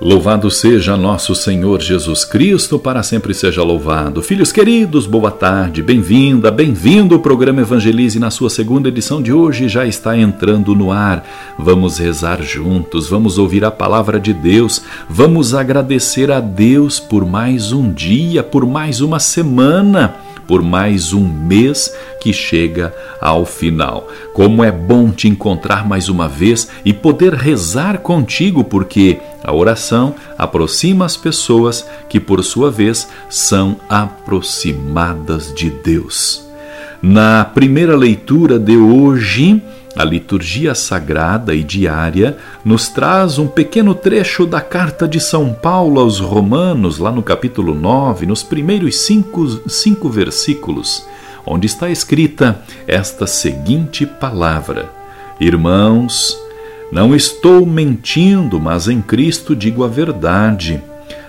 Louvado seja nosso Senhor Jesus Cristo, para sempre seja louvado. Filhos queridos, boa tarde, bem-vinda, bem-vindo. O programa Evangelize na sua segunda edição de hoje já está entrando no ar. Vamos rezar juntos, vamos ouvir a palavra de Deus, vamos agradecer a Deus por mais um dia, por mais uma semana por mais um mês que chega ao final. Como é bom te encontrar mais uma vez e poder rezar contigo, porque a oração aproxima as pessoas que, por sua vez, são aproximadas de Deus. Na primeira leitura de hoje, a liturgia sagrada e diária nos traz um pequeno trecho da carta de São Paulo aos Romanos, lá no capítulo 9, nos primeiros cinco, cinco versículos, onde está escrita esta seguinte palavra: Irmãos, não estou mentindo, mas em Cristo digo a verdade.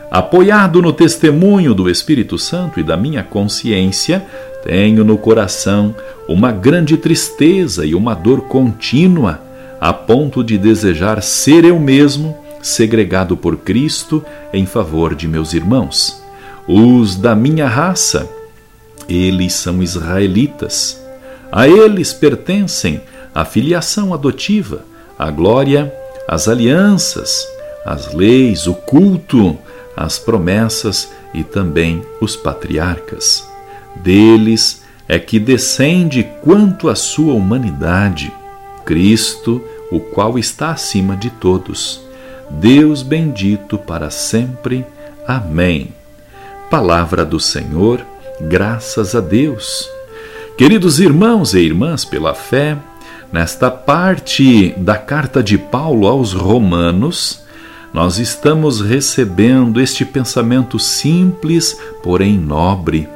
Apoiado no testemunho do Espírito Santo e da minha consciência, tenho no coração uma grande tristeza e uma dor contínua, a ponto de desejar ser eu mesmo segregado por Cristo em favor de meus irmãos. Os da minha raça, eles são israelitas. A eles pertencem a filiação adotiva, a glória, as alianças, as leis, o culto, as promessas e também os patriarcas. Deles é que descende quanto à sua humanidade, Cristo, o qual está acima de todos. Deus bendito para sempre. Amém. Palavra do Senhor, graças a Deus. Queridos irmãos e irmãs, pela fé, nesta parte da carta de Paulo aos Romanos, nós estamos recebendo este pensamento simples, porém nobre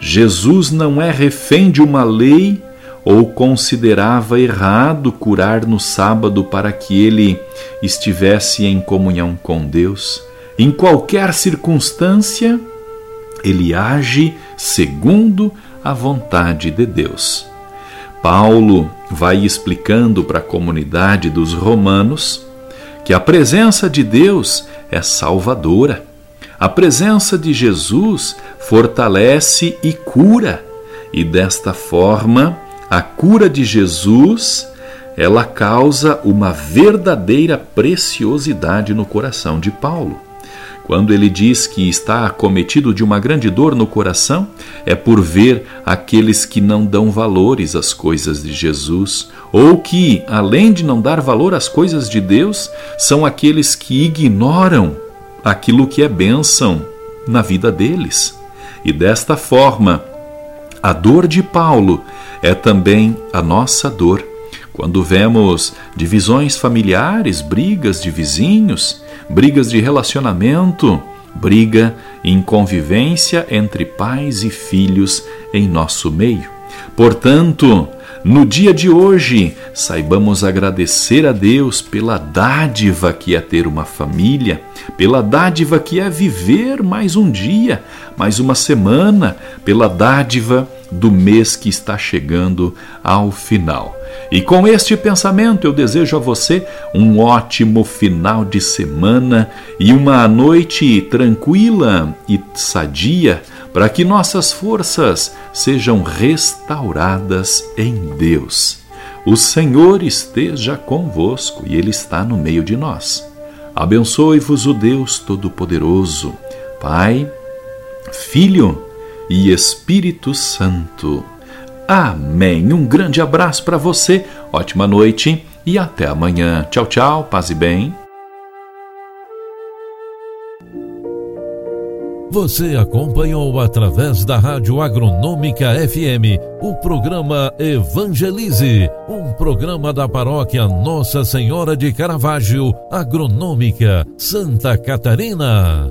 Jesus não é refém de uma lei ou considerava errado curar no sábado para que ele estivesse em comunhão com Deus. Em qualquer circunstância, ele age segundo a vontade de Deus. Paulo vai explicando para a comunidade dos romanos que a presença de Deus é salvadora a presença de Jesus fortalece e cura, e desta forma, a cura de Jesus, ela causa uma verdadeira preciosidade no coração de Paulo. Quando ele diz que está acometido de uma grande dor no coração, é por ver aqueles que não dão valores às coisas de Jesus, ou que, além de não dar valor às coisas de Deus, são aqueles que ignoram aquilo que é bênção na vida deles. E desta forma, a dor de Paulo é também a nossa dor. Quando vemos divisões familiares, brigas de vizinhos, brigas de relacionamento, briga em convivência entre pais e filhos em nosso meio. Portanto, no dia de hoje, saibamos agradecer a Deus pela dádiva que é ter uma família, pela dádiva que é viver mais um dia, mais uma semana, pela dádiva do mês que está chegando ao final. E com este pensamento eu desejo a você um ótimo final de semana e uma noite tranquila e sadia para que nossas forças sejam restauradas em Deus. O Senhor esteja convosco e Ele está no meio de nós. Abençoe-vos o Deus Todo-Poderoso, Pai, Filho e Espírito Santo. Amém. Um grande abraço para você, ótima noite e até amanhã. Tchau, tchau, paz e bem. Você acompanhou através da Rádio Agronômica FM o programa Evangelize, um programa da paróquia Nossa Senhora de Caravaggio, Agronômica, Santa Catarina.